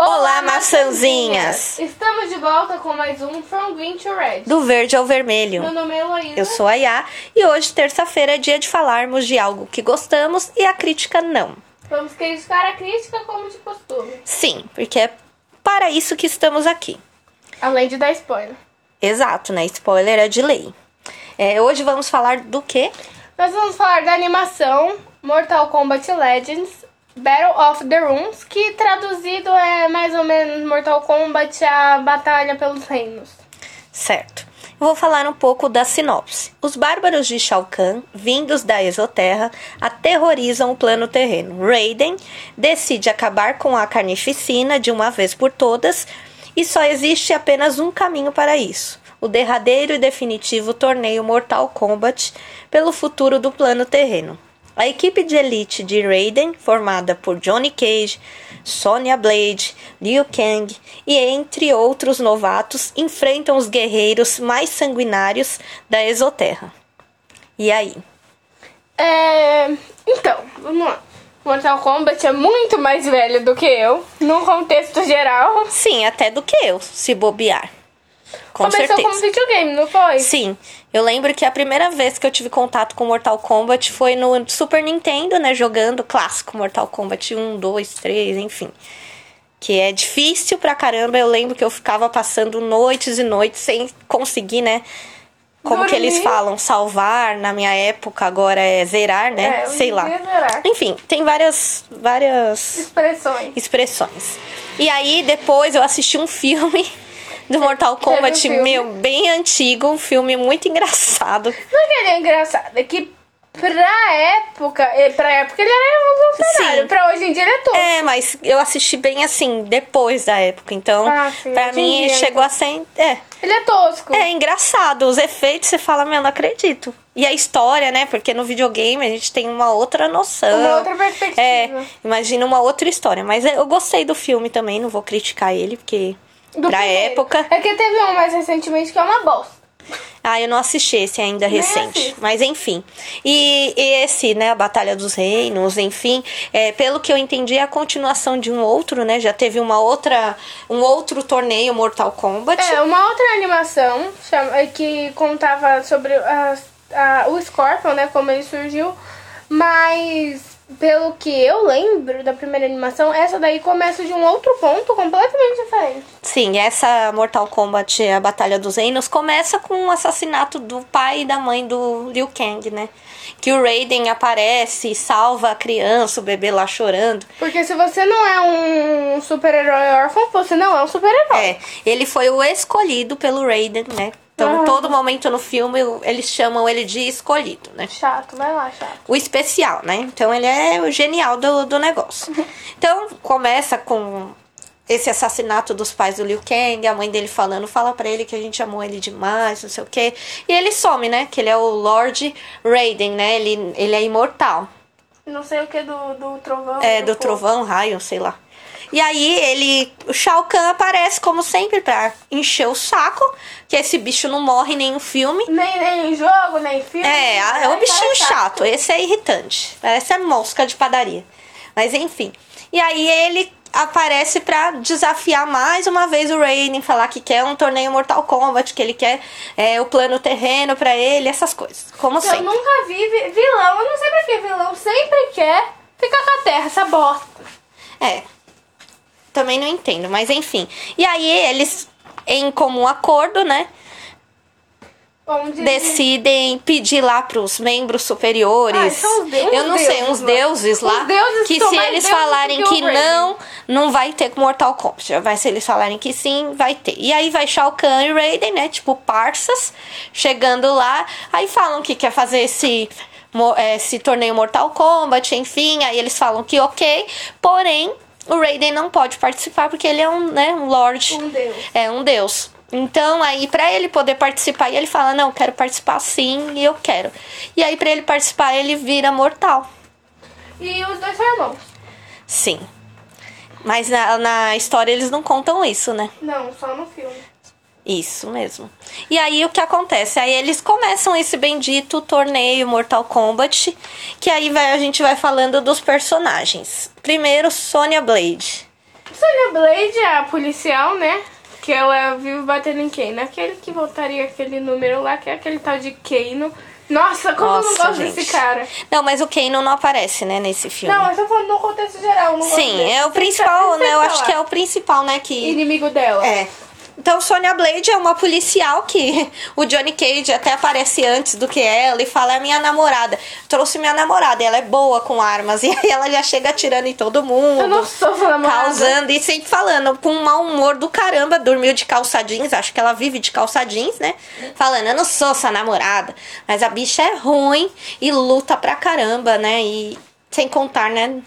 Olá, maçãzinhas! Estamos de volta com mais um From Green to Red. Do verde ao vermelho. Meu nome é Heloísa. Eu sou a Yá e hoje, terça-feira, é dia de falarmos de algo que gostamos e a crítica não. Vamos criticar a crítica como de costume. Sim, porque é para isso que estamos aqui. Além de dar spoiler. Exato, né? Spoiler é de lei. É, hoje vamos falar do quê? Nós vamos falar da animação Mortal Kombat Legends Battle of the Rooms, que traduzido é mais ou menos Mortal Kombat a Batalha pelos Reinos. Certo. Vou falar um pouco da sinopse. Os bárbaros de Shao Kahn, vindos da Exoterra, aterrorizam o plano terreno. Raiden decide acabar com a carnificina de uma vez por todas e só existe apenas um caminho para isso. O derradeiro e definitivo torneio Mortal Kombat pelo futuro do plano terreno. A equipe de elite de Raiden, formada por Johnny Cage, Sonya Blade, Liu Kang e entre outros novatos, enfrentam os guerreiros mais sanguinários da Exoterra. E aí? É... Então, vamos lá. Mortal Kombat é muito mais velho do que eu, num contexto geral. Sim, até do que eu, se bobear. Com Começou certeza. como videogame, não foi? Sim, eu lembro que a primeira vez que eu tive contato com Mortal Kombat foi no Super Nintendo, né? Jogando clássico Mortal Kombat 1, 2, 3, enfim. Que é difícil pra caramba. Eu lembro que eu ficava passando noites e noites sem conseguir, né? Como que eles Dormir. falam, salvar, na minha época agora é zerar, né? É, Sei lá. ia zerar. Enfim, tem várias várias Expressões. expressões. E aí depois eu assisti um filme do Mortal um Kombat, filme. meu, bem antigo, um filme muito engraçado. Não é que ele é engraçado, é que pra época, eh, pra época ele era revolucionário, Sim. pra hoje em dia ele é todo. É, mas eu assisti bem assim, depois da época. Então, Ah, sim, pra mim, dia, chegou a ser. É, Ele é tosco. é engraçado. Os efeitos, você fala, meu, não acredito. E a história, né? Porque no videogame a gente tem uma outra noção. Uma outra perspectiva. É, imagina uma outra história. Mas eu gostei do filme também, não vou criticar ele, porque Do pra primeiro. época. É que teve um mais recentemente que é uma bosta. Ah, eu não assisti esse ainda Nem recente. assisto. Mas enfim. E, e esse, né, a Batalha dos Reinos, enfim, é, pelo que eu entendi, é a continuação de um outro, né? Já teve uma outra, um outro torneio Mortal Kombat. É, uma outra animação chama- é que contava sobre a- a- o Scorpion, né, como ele surgiu, mas pelo que eu lembro da primeira animação, essa daí começa de um outro ponto completamente diferente. Sim, essa Mortal Kombat, a Batalha dos Reinos, começa com o assassinato do pai e da mãe do Liu Kang, né? Que o Raiden aparece e salva a criança, o bebê lá chorando. Porque se você não é um super-herói órfão, você não é um super-herói. É, ele foi o escolhido pelo Raiden, né? Então, Ah. todo momento no filme, eles chamam ele de escolhido, né? Chato, vai lá, chato. o especial, né? Então ele é o genial do, do negócio. Então começa com esse assassinato dos pais do Liu Kang, a mãe dele falando, fala pra ele que a gente amou ele demais, não sei o quê. E ele some, né? Que ele é o Lord Raiden, né? Ele, ele é imortal. Não sei o que do, do trovão. É, do fogo. trovão, raio, sei lá. E aí ele, o Shao Kahn aparece como sempre pra encher o saco, que esse bicho não morre em nenhum filme. Nem, nem jogo, nem filme. É, é um Ai, bichinho cara, chato. Esse é irritante. Parece a mosca de padaria. Mas enfim. E aí ele aparece pra desafiar mais uma vez o Raiden, falar que quer um torneio Mortal Kombat, que ele quer é, o plano terreno pra ele, essas coisas. Como Eu sempre. nunca vi vi- vilão, eu não sei pra que vilão sempre quer ficar com a terra, essa bosta. É. Também não entendo, mas enfim. E aí eles, em comum acordo, né? Onde decidem pedir lá pros membros superiores. Ah, deuses, eu não sei, uns deuses lá. Os deuses que se eles falarem que que não, não vai ter Mortal Kombat. Vai se eles falarem que sim, vai ter. E aí vai Shao Kahn e Raiden, né? Tipo, parças, chegando lá. Aí falam que quer fazer esse. Esse torneio Mortal Kombat, enfim, aí eles falam que ok, porém o Raiden não pode participar porque ele é um, né, um Lorde. Um deus. É um deus. Então, aí, pra ele poder participar, e ele fala: Não, quero participar sim, e eu quero. E aí, pra ele participar, ele vira mortal. E os dois são irmãos. Sim. Mas na, na história eles não contam isso, né? Não, só no filme. Isso mesmo. E aí o que acontece? Aí eles começam esse bendito torneio Mortal Kombat, que aí vai, a gente vai falando dos personagens. Primeiro, Sonya Blade. Sonya Blade, a policial, né? Que ela vive batendo em quem? Naquele que voltaria aquele número lá, que é aquele tal de Keino. Nossa, como eu não Nossa, gosto gente. desse cara. Não, mas o Kano não aparece, né, nesse filme. Não, eu tô falando no contexto geral. Não Sim, é o principal, né? Eu acho que é o principal, né? Que Inimigo dela. É. Então, Sonya Blade é uma policial que o Johnny Cage até aparece antes do que ela e fala: é minha namorada. Trouxe minha namorada, ela é boa com armas. E aí ela já chega atirando em todo mundo. Eu não sou sua namorada. Causando e sempre falando com um mau humor do caramba. Dormiu de calça jeans, acho que ela vive de calça jeans, né? Falando: eu não sou sua namorada. Mas a bicha é ruim e luta pra caramba, né? E sem contar, né?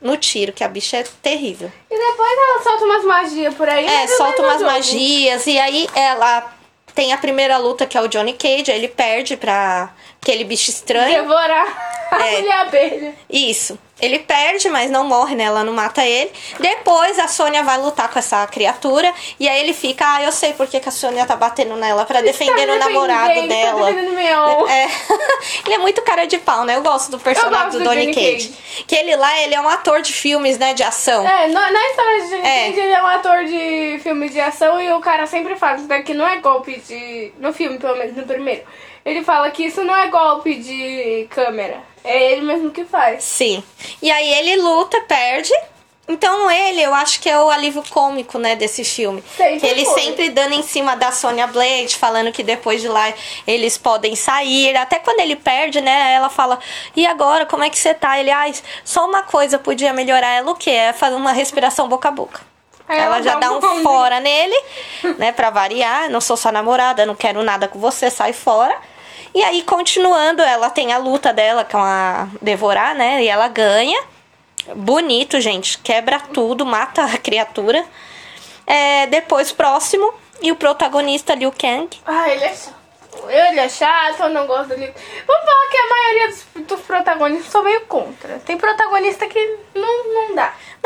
No tiro, que a bicha é terrível. E depois ela solta umas magias por aí. É, solta umas jogo. magias e aí ela tem a primeira luta que é o Johnny Cage, aí ele perde pra aquele bicho estranho. Devorar a É. mulher abelha. Isso. Ele perde, mas não morre, né? Ela não mata ele. Depois a Sônia vai lutar com essa criatura. E aí ele fica, ah, eu sei porque que a Sônia tá batendo nela pra defender Tá o namorado defendendo, dela. Tá defendendo. É. ele é muito cara de pau, né? Eu gosto do personagem gosto do do Johnny Cage. Que ele lá, ele é um ator de filmes, né? De ação. É, na, na história de Johnny É. Cage, ele é um ator de filme de ação e o cara sempre fala isso daqui não é golpe de. No filme, pelo menos, no primeiro. Ele fala que isso não é golpe de câmera. É ele mesmo que faz. Sim. E aí ele luta, perde. Então ele, eu acho que é o alívio cômico, né, desse filme. Sempre que ele foi. sempre dando em cima da Sonya Blade, falando que depois de lá eles podem sair. Até quando ele perde, né, ela fala, e agora, como é que você tá? Ele, ai, só uma coisa podia melhorar. Ela o quê? É fazer uma respiração boca a boca. Aí ela já dá um bonde. fora nele, né, pra variar. Não sou sua namorada, não quero nada com você, sai fora. E aí, continuando, ela tem a luta dela com a Devorar, né? E ela ganha. Bonito, gente. Quebra tudo, mata a criatura. É, depois, próximo. E o protagonista, Liu Kang. Ah, ele é chato. Ele é chato, eu não gosto dele. Vamos falar que a maioria dos, dos protagonistas são meio contra. Tem protagonista que não,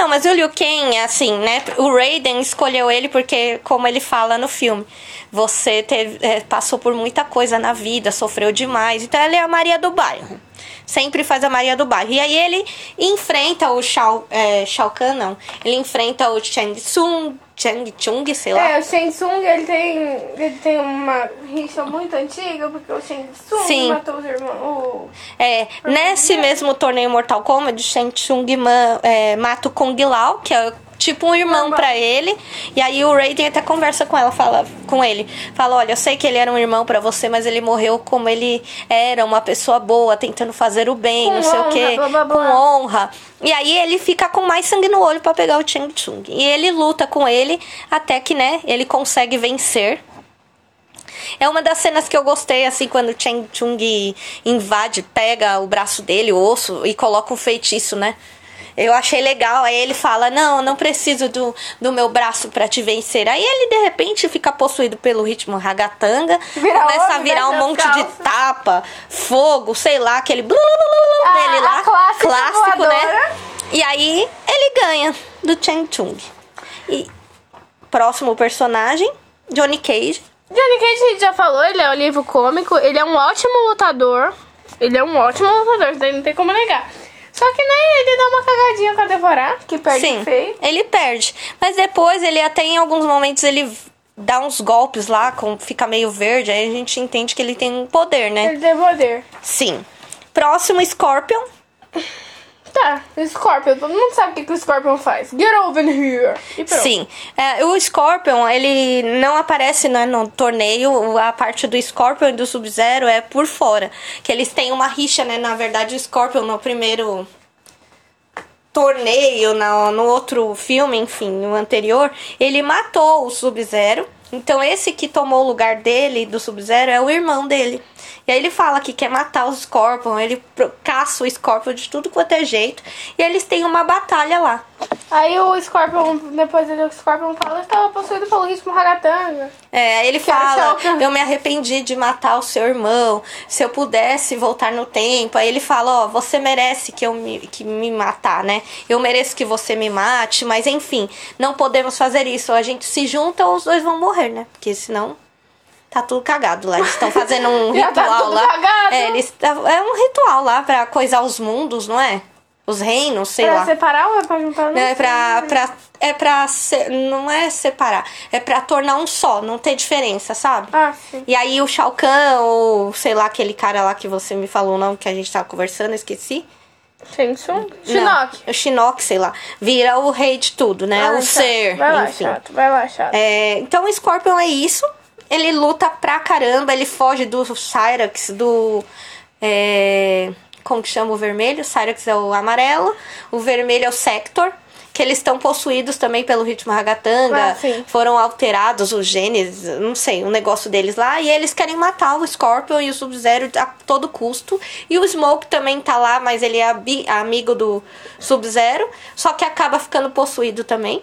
não mas o Liu Kang, assim, né? O Raiden escolheu ele porque, como ele fala no filme, você teve, é, passou por muita coisa na vida, sofreu demais. Então ele é a Maria do Bairro. Sempre faz a Maria do Bairro. E aí ele enfrenta o Shao, é, Shao Kahn, não. Ele enfrenta o Chang Tsung, Chang Chung, sei lá. É, o Shang Tsung, ele tem, ele tem uma rixa muito antiga, porque o Shang Tsung Sim. matou os irmãos. o- É, nesse mesmo torneio Mortal Kombat, o Shang Tsung ma- é, mata o Kung Lao, que é tipo um irmão pra ele. E aí o Raiden até conversa com ela, fala com ele, fala: "Olha, eu sei que ele era um irmão pra você, mas ele morreu como ele era, uma pessoa boa, tentando fazer o bem, Com não sei o honra, quê, blá, blá, blá." com honra". E aí ele fica com mais sangue no olho pra pegar o Shang Tsung. E ele luta com ele até que, né, ele consegue vencer. É uma das cenas que eu gostei, assim, quando o Cheng Chung invade, pega o braço dele, o osso, e coloca um feitiço, né? Eu achei legal. Aí ele fala: Não, não preciso do, do meu braço pra te vencer. Aí ele, de repente, fica possuído pelo ritmo ragatanga, Vira começa a virar um as monte de tapa, fogo, sei lá, aquele blu, blu, blu, blu A- dele lá. clássico, né? E aí ele ganha do Cheng Chung. E próximo personagem, Johnny Cage. Johnny Cage, a gente já falou, ele é um livro cômico, ele é um ótimo lutador. Ele é um ótimo lutador, daí não tem como negar. Só que, né, ele dá uma cagadinha com a Devorar, que perde Sim, feio. ele perde. Mas depois ele até em alguns momentos ele dá uns golpes lá, com, fica meio verde, aí a gente entende que ele tem um poder, né? Ele tem poder. Sim. Próximo, Scorpion. Tá, Scorpion, todo mundo sabe o que, que o Scorpion faz. Get over here. E. Sim. É, o Scorpion, ele não aparece né, no torneio. A parte do Scorpion e do Sub-Zero é por fora. Que eles têm uma rixa, né? Na verdade, o Scorpion no primeiro torneio, no, no outro filme, enfim, no anterior, ele matou o Sub-Zero. Então, esse que tomou o lugar dele, do Sub-Zero, é o irmão dele. E aí ele fala que quer matar os Scorpion, ele caça o Scorpion de tudo quanto é jeito. E eles têm uma batalha lá. Aí o Scorpion, depois ele, o Scorpion fala, eu estava possuído pelo ritmo ragatanga. É, aí ele fala, eu me arrependi de matar o seu irmão, se eu pudesse voltar no tempo. Aí ele fala, ó, você merece que eu me, que me matar, né? Eu mereço que você me mate, mas enfim, não podemos fazer isso. Ou a gente se junta ou os dois vão morrer, né? Porque senão tá tudo cagado lá. Eles estão fazendo um tá ritual tudo lá. cagado. É, eles, é um ritual lá pra coisar os mundos, não é? Os reinos, sei pra lá. separar ou é pra juntar? Não Não, é pra, pra é pra não é separar, é pra tornar um só, não ter diferença, sabe? Ah, sim. E aí o Shao Kahn, ou sei lá, aquele cara lá que você me falou o nome que a gente tava conversando, esqueci. Shang Tsung? Shinnok. Não, o Shinnok, sei lá. Vira o rei de tudo, né? Ah, o tá. ser, Vai lá, enfim. chato. Vai lá, chato. É, então o Scorpion é isso. Ele luta pra caramba, ele foge do Cyrax, do. é, como que chama o vermelho? Cyrax é o amarelo, o vermelho é o Sector. Que eles estão possuídos também pelo ritmo ragatanga. Ah, foram alterados os genes, não sei, um negócio deles lá. E eles querem matar o Scorpion e o Sub-Zero a todo custo. E o Smoke também tá lá, mas ele é amigo do Sub-Zero. Só que acaba ficando possuído também.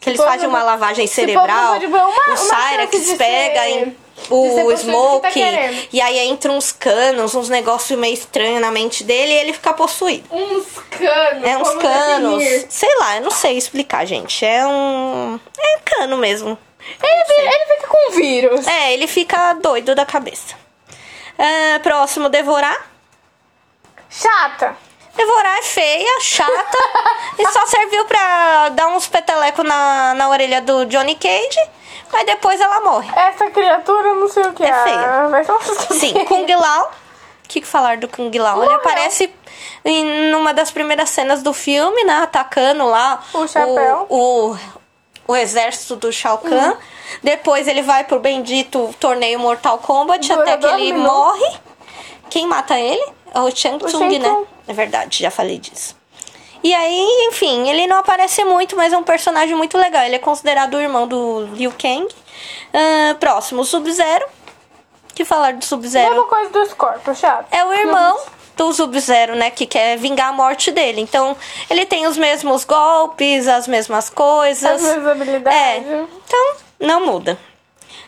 Que eles fazem uma lavagem cerebral. uma- o de pega em o tá Smoke. querendo. e aí entra uns canos, uns negócios meio estranhos na mente dele e ele fica possuído. Uns canos. É uns canos. definir? Sei lá, eu não sei explicar, gente. É um. É cano mesmo. Ele, ele fica com vírus. É, ele fica doido da cabeça. Ah, próximo, devorar. Chata. Devorar é feia, chata e só serviu pra dar uns petelecos na, na orelha do Johnny Cage, mas depois ela morre. Essa criatura, eu não sei o que É é. feia. Uma Sim, Kung Lao. O que, que falar do Kung Lao? Ele Morreu. aparece em numa das primeiras cenas do filme, né? Atacando lá O chapéu. o, o, o exército do Shao Kahn. Uhum. Depois ele vai pro bendito torneio Mortal Kombat Dura até que ele minutos. morre. Quem mata ele? É o Shang Tsung, né? É verdade, já falei disso. E aí, enfim, ele não aparece muito, mas é um personagem muito legal. Ele é considerado o irmão do Liu Kang. Ah, próximo, Sub-Zero. Que falar do Sub-Zero? Mesma coisa do Scorpio, chato. É o irmão do Sub-Zero, né? Que quer vingar a morte dele. Então, ele tem os mesmos golpes, as mesmas coisas. As mesmas habilidades. É. Então, não muda.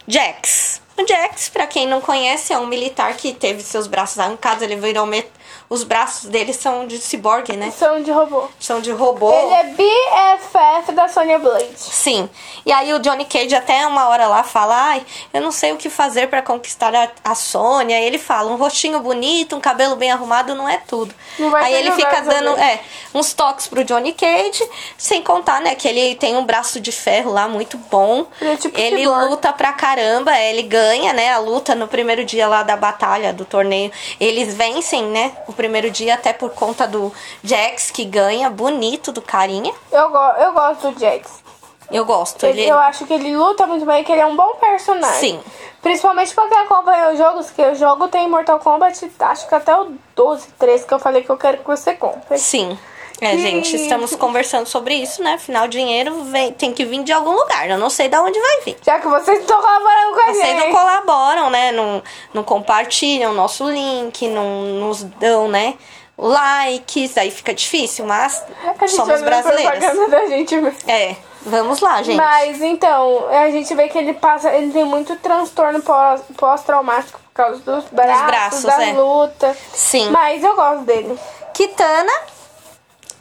Jax. O Jax, pra quem não conhece, é um militar que teve seus braços arrancados. Ele virou. Met... Os braços dele são de ciborgue, né? São de robô. São de robô. Ele é BFF da Sonya Blade. Sim. E aí o Johnny Cage até uma hora lá fala, ai, eu não sei o que fazer pra conquistar a, a Sônia. E ele fala, um rostinho bonito, um cabelo bem arrumado não é tudo. Não vai aí ele fica dando é, uns toques pro Johnny Cage, sem contar, né, que ele tem um braço de ferro lá muito bom. Ele é tipo ele cyborg. luta pra caramba, ele ganha, né, a luta no primeiro dia lá da batalha, do torneio. Eles vencem, né, o primeiro dia até por conta do Jax, que ganha, bonito do carinha. Eu, go eu gosto do Jax. Eu gosto. Ele- Ele, Eu acho que ele luta muito bem, que ele é um bom personagem. Sim. Principalmente pra quem acompanha os jogos, que o jogo tem Mortal Kombat, acho que até o 12, 13, que eu falei que eu quero que você compre. Sim. É, gente, estamos conversando sobre isso, né? Afinal, dinheiro vem, tem que vir de algum lugar. Eu não sei de onde vai vir. Já que vocês estão colaborando com a Vocês gente. não colaboram, né? Não, não compartilham o nosso link, não nos dão, né? Likes, aí fica difícil, mas A gente somos a brasileiros. da gente mesmo. É, vamos lá, gente. Mas então, a gente vê que ele passa, ele tem muito transtorno pós- pós-traumático por causa dos braços, braços, da é. luta. Sim. Mas eu gosto dele. Kitana,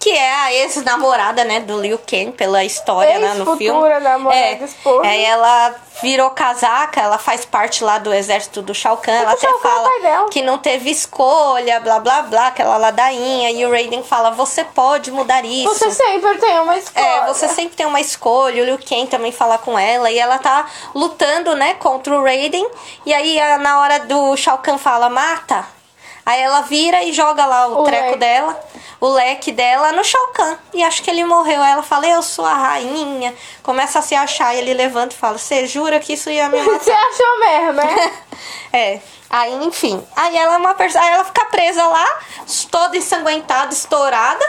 que é a ex-namorada, né, do Liu Kang, pela história, né, no filme. Ex-futura namorada, esposa. É, ela virou casaca, ela faz parte lá do exército do Shao Kahn. Ela o até é fala que não teve escolha, blá blá blá, aquela ladainha. E o Raiden fala: você pode mudar isso. Você sempre tem uma escolha. É, você sempre tem uma escolha. O Liu Kang também fala com ela. E ela tá lutando, né, contra o Raiden. E aí, na hora do Shao Kahn fala, mata. Aí ela vira e joga lá o, O treco dela, o leque dela no Shao Kahn. E acho que ele morreu. Aí ela fala, eu sou a rainha. Começa a se achar. E ele levanta e fala, você jura que isso ia me matar? Você achou mesmo, né? É. Aí, enfim. Aí ela é uma pessoa. Aí ela fica presa lá, toda ensanguentada, estourada.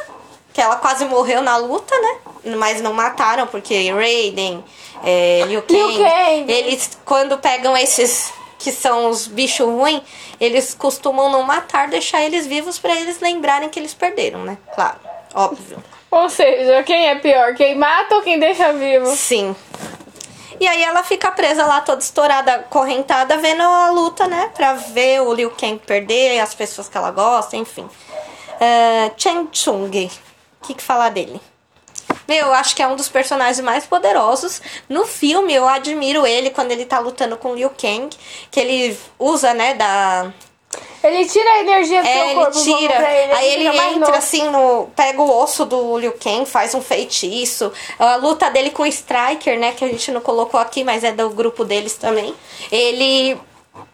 Que ela quase morreu na luta, né? Mas não mataram, porque Raiden, é, Liu Kang, Liu Kang. eles quando pegam esses que são os bichos ruins, eles costumam não matar, deixar eles vivos pra eles lembrarem que eles perderam, né? Claro, óbvio. Ou seja, quem é pior? Quem mata ou quem deixa vivo? Sim. E aí ela fica presa lá, toda estourada, correntada, vendo a luta, né? Pra ver o Liu Kang perder, as pessoas que ela gosta, enfim. Uh, Chen Chung. O que, que falar dele? Meu, eu acho que é um dos personagens mais poderosos. No filme, eu admiro ele quando ele tá lutando com o Liu Kang. Que ele usa, né, da... Ele tira a energia do É, seu ele corpo. vamos tira. ele, Aí ele entra novo. assim no. Pega o osso do Liu Kang, faz um feitiço. A luta dele com o Striker, né? Que a gente não colocou aqui, mas é do grupo deles também. Ele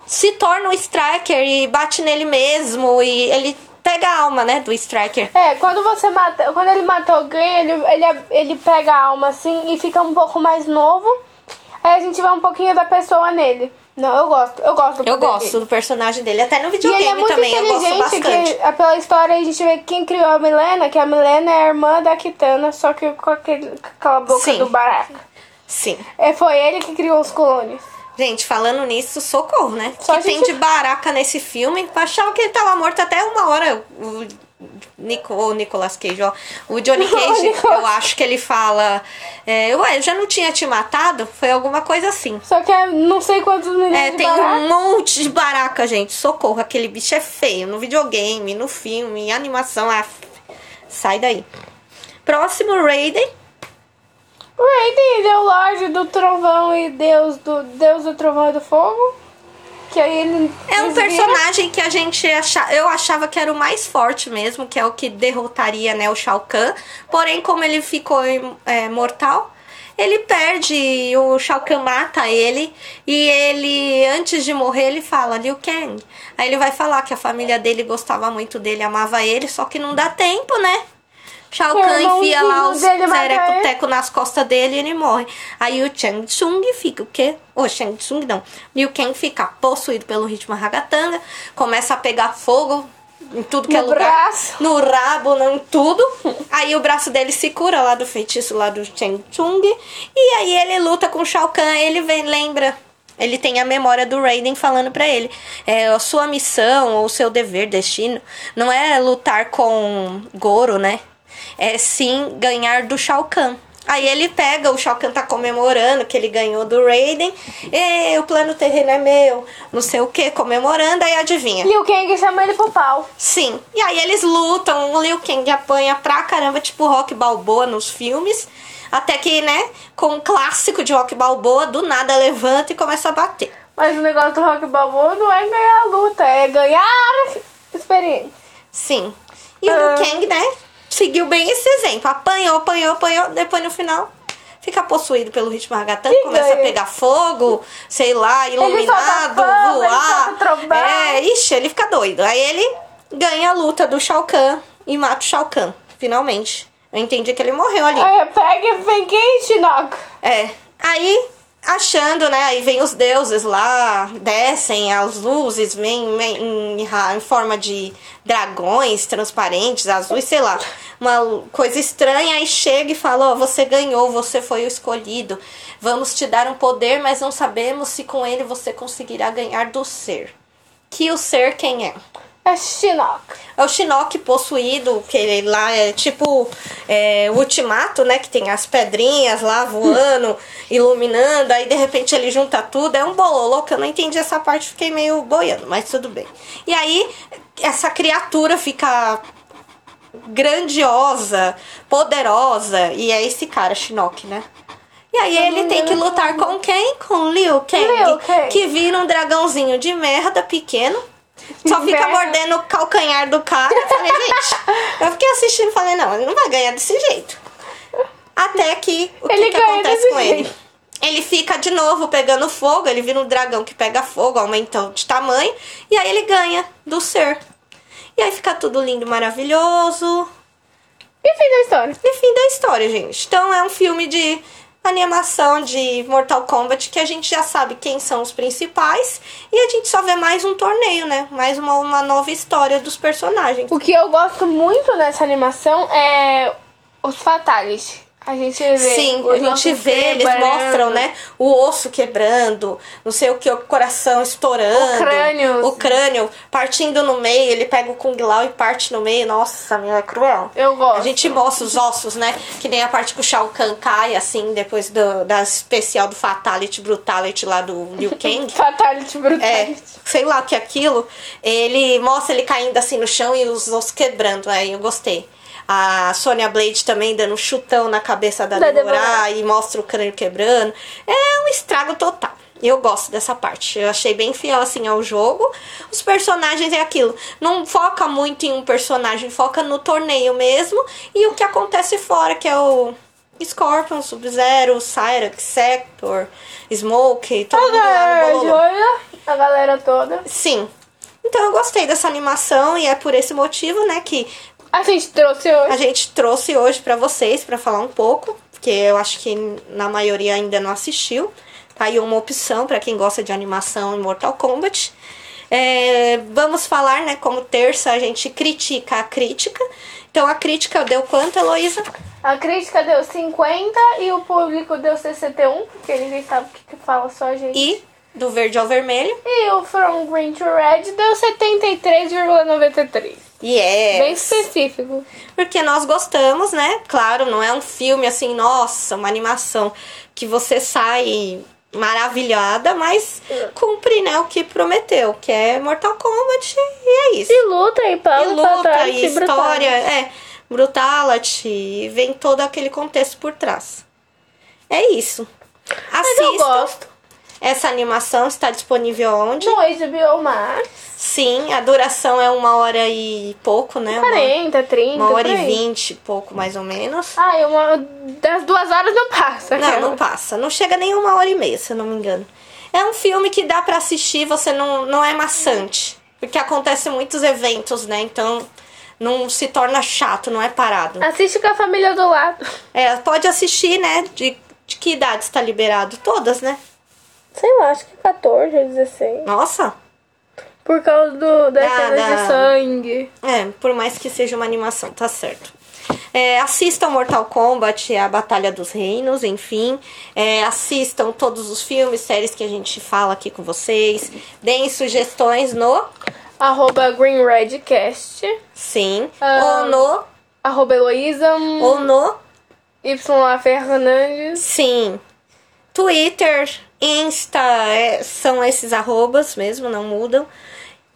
se torna o Striker e bate nele mesmo. E ele pega a alma, né? Do Striker. É, quando você mata. Quando ele mata alguém, ele, ele, ele pega a alma assim e fica um pouco mais novo. Aí a gente vê um pouquinho da pessoa nele. Não, eu gosto. Eu gosto do Eu gosto dele. do personagem dele. Até no E ele videogame é muito também. Eu gosto inteligente, bastante. que pela história a gente vê quem criou a Milena, que a Milena é a irmã da Kitana, só que com, aquele, com aquela boca Sim. do Baraka. Sim. É, foi ele que criou os clones. Gente, falando nisso, socorro, né? Só que a tem gente- de baraca nesse filme. Achava que ele tava morto até uma hora. O, Nico, o Nicolas Cage, ó. O Johnny Cage, eu acho que ele fala. É, Ué, eu já não tinha te matado? Foi alguma coisa assim. Só que é não sei quantos milhões É, tem Baraka. um monte de baraca, gente. Socorro, aquele bicho é feio. No videogame, no filme, em animação. Ah, sai daí. Próximo, Raiden. O Raiden é o Lorde do Trovão e Deus do Deus do Trovão e do Fogo. Que aí ele. É um personagem que a gente achava, eu achava que era o mais forte mesmo, que é o que derrotaria, né, o Shao Kahn. Porém, como ele ficou é, mortal, ele perde, o Shao Kahn mata ele e ele antes de morrer ele fala Liu Kang. Aí ele vai falar que a família dele gostava muito dele, amava ele, só que não dá tempo, né? Shao O Kahn enfia lá ele. teco-teco nas costas dele e ele morre. Aí o Chang Tsung fica o quê? O Shang Tsung não. Liu Kang fica possuído pelo ritmo ragatanga, começa a pegar fogo em tudo que No é lugar. braço. No rabo, não, em tudo. Aí o braço dele se cura lá do feitiço lá do Chang Tsung. E aí ele luta com o Shao Kahn, ele vem, lembra. Ele tem a memória do Raiden falando pra ele. É, a sua missão, ou o seu dever, destino, não é lutar com Goro, né? É sim ganhar do Shao Kahn. Aí ele pega, o Shao Kahn tá comemorando que ele ganhou do Raiden. E o plano terreno é meu, não sei o que, comemorando, aí adivinha. O Kang chama ele pro pau. Sim. E aí eles lutam, o Liu Kang apanha pra caramba, tipo Rock Balboa nos filmes. Até que, né, com um clássico de Rock Balboa, do nada levanta e começa a bater. Mas o negócio do Rock Balboa não é ganhar a luta, é ganhar experiência. Sim. E o Ah. Liu Kang, né, seguiu bem esse exemplo. Apanhou, apanhou, apanhou, depois no final fica possuído pelo ritmo ragatanga, começa a pegar fogo, sei lá, iluminado, ele voar. É, ixi, ele fica doido. Aí ele ganha a luta do Shao Kahn e mata o Shao Kahn, finalmente. Eu entendi que ele morreu ali. Aí pega e vem quem, Shinnok? É. Aí, achando, né? Aí vem os deuses lá, descem as luzes, vem, vem em, em forma de dragões transparentes, azuis, sei lá. Uma coisa estranha. Aí chega e fala: Ó, você ganhou, você foi o escolhido. Vamos te dar um poder, mas não sabemos se com ele você conseguirá ganhar do ser. Que o ser quem é? É Shinnok. É o Shinnok possuído, que ele lá é tipo é, o Ultimato, né? Que tem as pedrinhas lá voando, iluminando, aí de repente ele junta tudo. É um bololô que eu não entendi essa parte, fiquei meio boiando, mas tudo bem. E aí essa criatura fica grandiosa, poderosa, e é esse cara, Shinnok, né? E aí ele tem que lutar com quem? Com Liu Kang, Liu Kang. que vira um dragãozinho de merda pequeno. Só fica mordendo o calcanhar do cara. Eu falei, gente, eu fiquei assistindo e falei, não, ele não vai ganhar desse jeito. Até que o que, Ele que ganha acontece com ele? jeito. Ele fica de novo pegando fogo, ele vira um dragão que pega fogo, aumentou de tamanho, e aí ele ganha do ser. E aí fica tudo lindo, maravilhoso. E fim da história. E fim da história, gente. Então é um filme de animação de Mortal Kombat que a gente já sabe quem são os principais e a gente só vê mais um torneio, né? Mais uma, uma nova história dos personagens. O que eu gosto muito nessa animação é os Fatality. A gente vê. Sim, a gente vê, eles mostram, né? O osso quebrando, não sei o que, o coração estourando. O crânio. O crânio partindo no meio, ele pega o Kung Lao e parte no meio. Nossa, meu, é cruel. Eu gosto. A gente mostra os ossos, né? Que nem a parte que o Shao Kahn cai, assim, depois do, da especial do Fatality Brutality lá do Liu Kang. Fatality É, Brutality. sei lá o que é aquilo. Ele mostra ele caindo assim no chão e os ossos quebrando. Aí eu gostei. A Sonya Blade também dando um chutão na cabeça da, Da Deborah Deborah. e mostra o crânio quebrando. É um estrago total. Eu gosto dessa parte. Eu achei bem fiel assim ao jogo. Os personagens é aquilo. Não foca muito em um personagem, foca no torneio mesmo e o que acontece fora, que é o Scorpion, Sub-Zero, Cyrax, Sector, Smoke, todo mundo lá no. Joia, a galera toda. Sim. Então eu gostei dessa animação e é por esse motivo, né, que A gente trouxe hoje. a gente trouxe hoje pra vocês pra falar um pouco, porque eu acho que na maioria ainda não assistiu. Tá aí uma opção pra quem gosta de animação em Mortal Kombat. É, vamos falar, né, como terça a gente critica a crítica. Então a crítica deu quanto, Heloísa? A crítica deu 50 e o público deu 61, porque ninguém sabe o que, que fala, só a gente. E do verde ao vermelho. E o From Green to Red deu 73,93. E é. Bem específico. Porque nós gostamos, né? Claro, não é um filme assim, nossa, uma animação que você sai maravilhada, mas cumpre, né, o que prometeu, que é Mortal Kombat e é isso. E luta e pau E luta, fatality, e história, brutality. é, brutality, vem todo aquele contexto por trás. É isso. Mas eu Assista. gosto. Essa animação está disponível onde? No HBO Max, Sim, a duração é uma hora e pouco, né? Uma- 40, 30, Uma hora e vinte, pouco mais ou menos. Ai, uma, das duas horas não passa. Não, aquela. não passa. Não chega nem uma hora e meia, se eu não me engano. É um filme que dá pra assistir, você não, não é maçante. Porque acontecem muitos eventos, né? Então não se torna chato, não é parado. Assiste com a família do lado. É, pode assistir, né? De, de que idade está liberado? Todas, né? Sei lá, acho que 14 ou 16. Nossa! Por causa do, das Da- cenas da- de sangue. É, por mais que seja uma animação, tá certo. É, assistam Mortal Kombat, a Batalha dos Reinos, enfim. É, assistam todos os filmes, séries que a gente fala aqui com vocês. Deem sugestões no Arroba GreenRedCast. sim, Ah. ou no, Arroba Heloísa. ou no YA Fernandes. sim. Twitter, Insta, é, são esses arrobas mesmo, não mudam.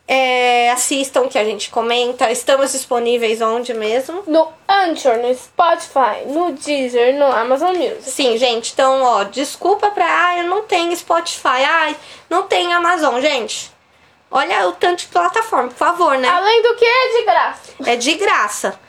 É, assistam que a gente comenta. Estamos disponíveis onde mesmo? No Anchor, no Spotify, no Deezer, no Amazon Music. Sim, gente, então, ó, desculpa pra. Ah, eu não tenho Spotify. Ai, não tenho Amazon, gente. Olha o tanto de plataforma, por favor, né? Além do que é de graça. É de graça.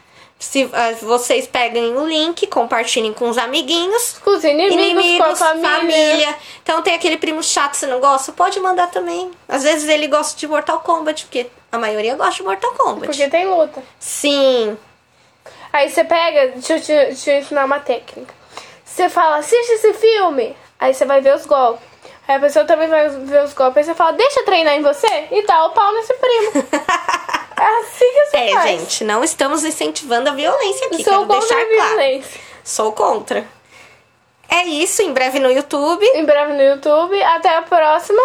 Se ah, vocês peguem o link, compartilhem com os amiguinhos. Com os inimigos, com a família. Então tem aquele primo chato que você não gosta, pode mandar também. Às vezes ele gosta de Mortal Kombat, porque a maioria gosta de Mortal Kombat. Porque tem luta. Sim. Aí você pega, deixa eu, te, deixa eu ensinar uma técnica. Você fala, assiste esse filme. Aí você vai ver os golpes. Aí a pessoa também vai ver os golpes. Você fala, deixa eu treinar em você e dá o pau nesse primo. é assim que você É, faz. gente, não estamos incentivando a violência aqui, Sou quero contra deixar a claro. violência. Sou contra. É isso, em breve no YouTube. Em breve no YouTube. Até a próxima.